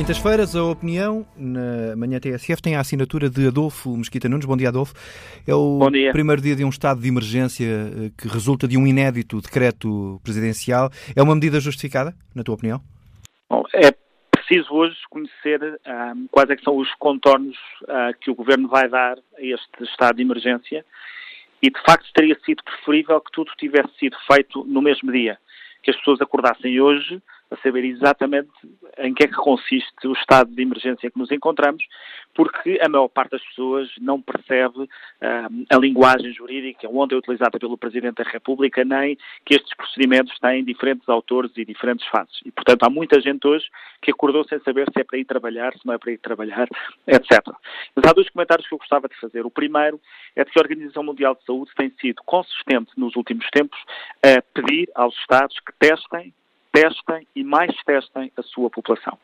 Quintas-feiras, a opinião na manhã TSF tem a assinatura de Adolfo Mesquita Nunes. Bom dia, Adolfo. É o primeiro dia de um estado de emergência eh, que resulta de um inédito decreto presidencial. É uma medida justificada, na tua opinião? Bom, é preciso hoje conhecer um, ah, quais é são os contornos uh, que o Governo vai dar a este estado de emergência e, de facto, teria sido preferível que tudo tivesse sido feito no mesmo dia. Que as pessoas acordassem hoje a saber exatamente em que é que consiste o estado de emergência em que nos encontramos, porque a maior parte das pessoas não percebe uh, a linguagem jurídica onde é utilizada pelo Presidente da República, nem que estes procedimentos têm diferentes autores e diferentes fases. E, portanto, há muita gente hoje que acordou sem saber se é para ir trabalhar, se não é para ir trabalhar, etc. Mas há dois comentários que eu gostava de fazer. O primeiro é de que a Organização Mundial de Saúde tem sido consistente nos últimos tempos a pedir aos Estados que testem testem e mais testem a sua população.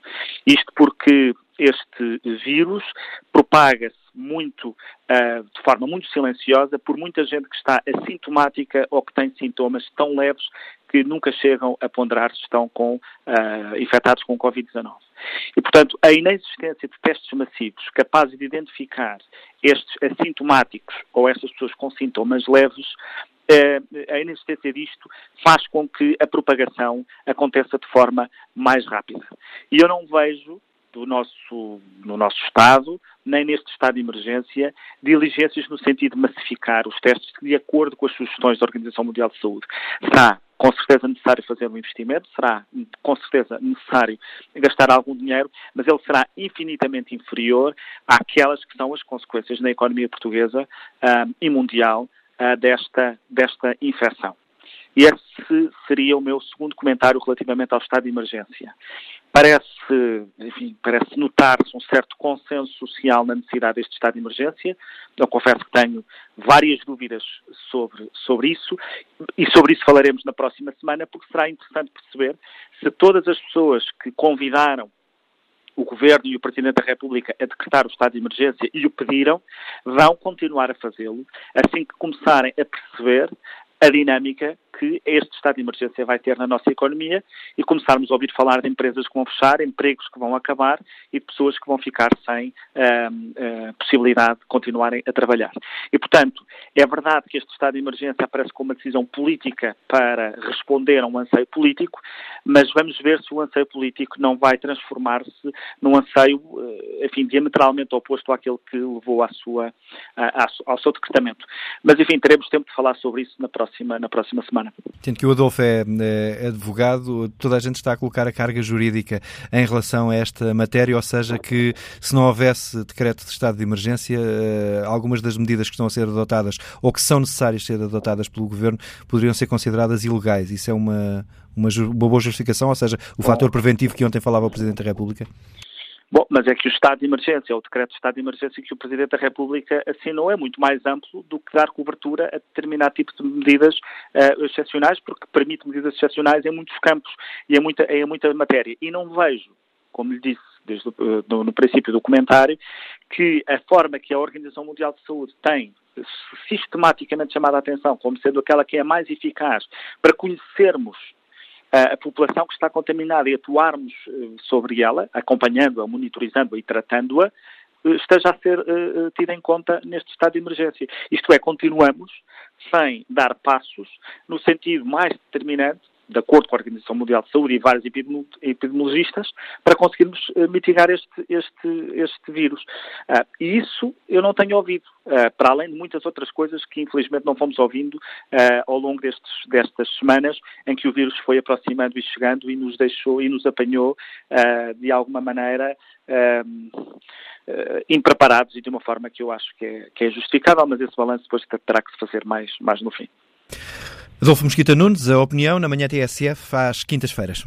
Isto porque este vírus propaga-se muito, uh, de forma muito silenciosa, por muita gente que está assintomática ou que tem sintomas tão leves que nunca chegam a ponderar se estão com, uh, infectados com Covid-19. E, portanto, a inexistência de testes massivos capazes de identificar estes assintomáticos ou estas pessoas com sintomas leves a inexistência disto faz com que a propagação aconteça de forma mais rápida. E eu não vejo do nosso, no nosso Estado, nem neste estado de emergência, diligências no sentido de massificar os testes de acordo com as sugestões da Organização Mundial de Saúde. Será com certeza necessário fazer um investimento, será com certeza necessário gastar algum dinheiro, mas ele será infinitamente inferior àquelas que são as consequências na economia portuguesa um, e mundial uh, desta, desta infecção. E esse seria o meu segundo comentário relativamente ao estado de emergência. Parece, enfim, parece notar-se um certo consenso social na necessidade deste estado de emergência. Eu confesso que tenho várias dúvidas sobre, sobre isso e sobre isso falaremos na próxima semana, porque será interessante perceber se todas as pessoas que convidaram o Governo e o Presidente da República a decretar o estado de emergência e o pediram, vão continuar a fazê-lo assim que começarem a perceber a dinâmica que este estado de emergência vai ter na nossa economia e começarmos a ouvir falar de empresas que vão fechar, empregos que vão acabar e pessoas que vão ficar sem uh, uh, possibilidade de continuarem a trabalhar. E, portanto, é verdade que este estado de emergência aparece como uma decisão política para responder a um anseio político, mas vamos ver se o anseio político não vai transformar-se num anseio, uh, enfim, diametralmente oposto àquele que levou à sua, ao seu decretamento. Mas, enfim, teremos tempo de falar sobre isso na próxima, na próxima semana Tendo que o Adolfo é, é, advogado, toda a gente está a colocar a carga jurídica em relação a esta matéria, ou seja, que se não houvesse decreto de estado de emergência, eh, algumas das medidas que estão a ser adotadas ou que são necessárias ser adotadas pelo Governo poderiam ser consideradas ilegais. Isso é uma, uma, uma boa justificação, ou seja, o fator preventivo que ontem falava o Presidente da República? Bom, mas é que o estado de emergência, o decreto de estado de emergência que o Presidente da República assinou é muito mais amplo do que dar cobertura a determinado tipo de medidas uh, excepcionais, porque permite medidas excepcionais em muitos campos e em muita, em muita matéria. E não vejo, como lhe disse desde, uh, no, no princípio do comentário, que a forma que a Organização Mundial de Saúde tem sistematicamente chamado a atenção como sendo aquela que é mais eficaz para conhecermos a população que está contaminada e atuarmos eh, sobre ela, acompanhando-a, monitorizando-a e tratando-a, eh, esteja a ser uh, tida em conta neste estado de emergência. Isto é, continuamos sem dar passos no sentido mais determinante de acordo com a Organização Mundial de Saúde e vários epidemiologistas, para conseguirmos uh, mitigar este, este, este vírus. Uh, e isso eu não tenho ouvido, uh, para além de muitas outras coisas que infelizmente não fomos ouvindo ao longo destes, destas semanas em que o vírus foi aproximando e chegando e nos deixou e nos apanhou de alguma maneira impreparados e de uma forma que eu acho que é, que é justificável, mas esse balanço depois terá que se fazer mais, mais no fim. Adolfo Mosquita Nunes, a opinião na manhã TSF às quintas-feiras.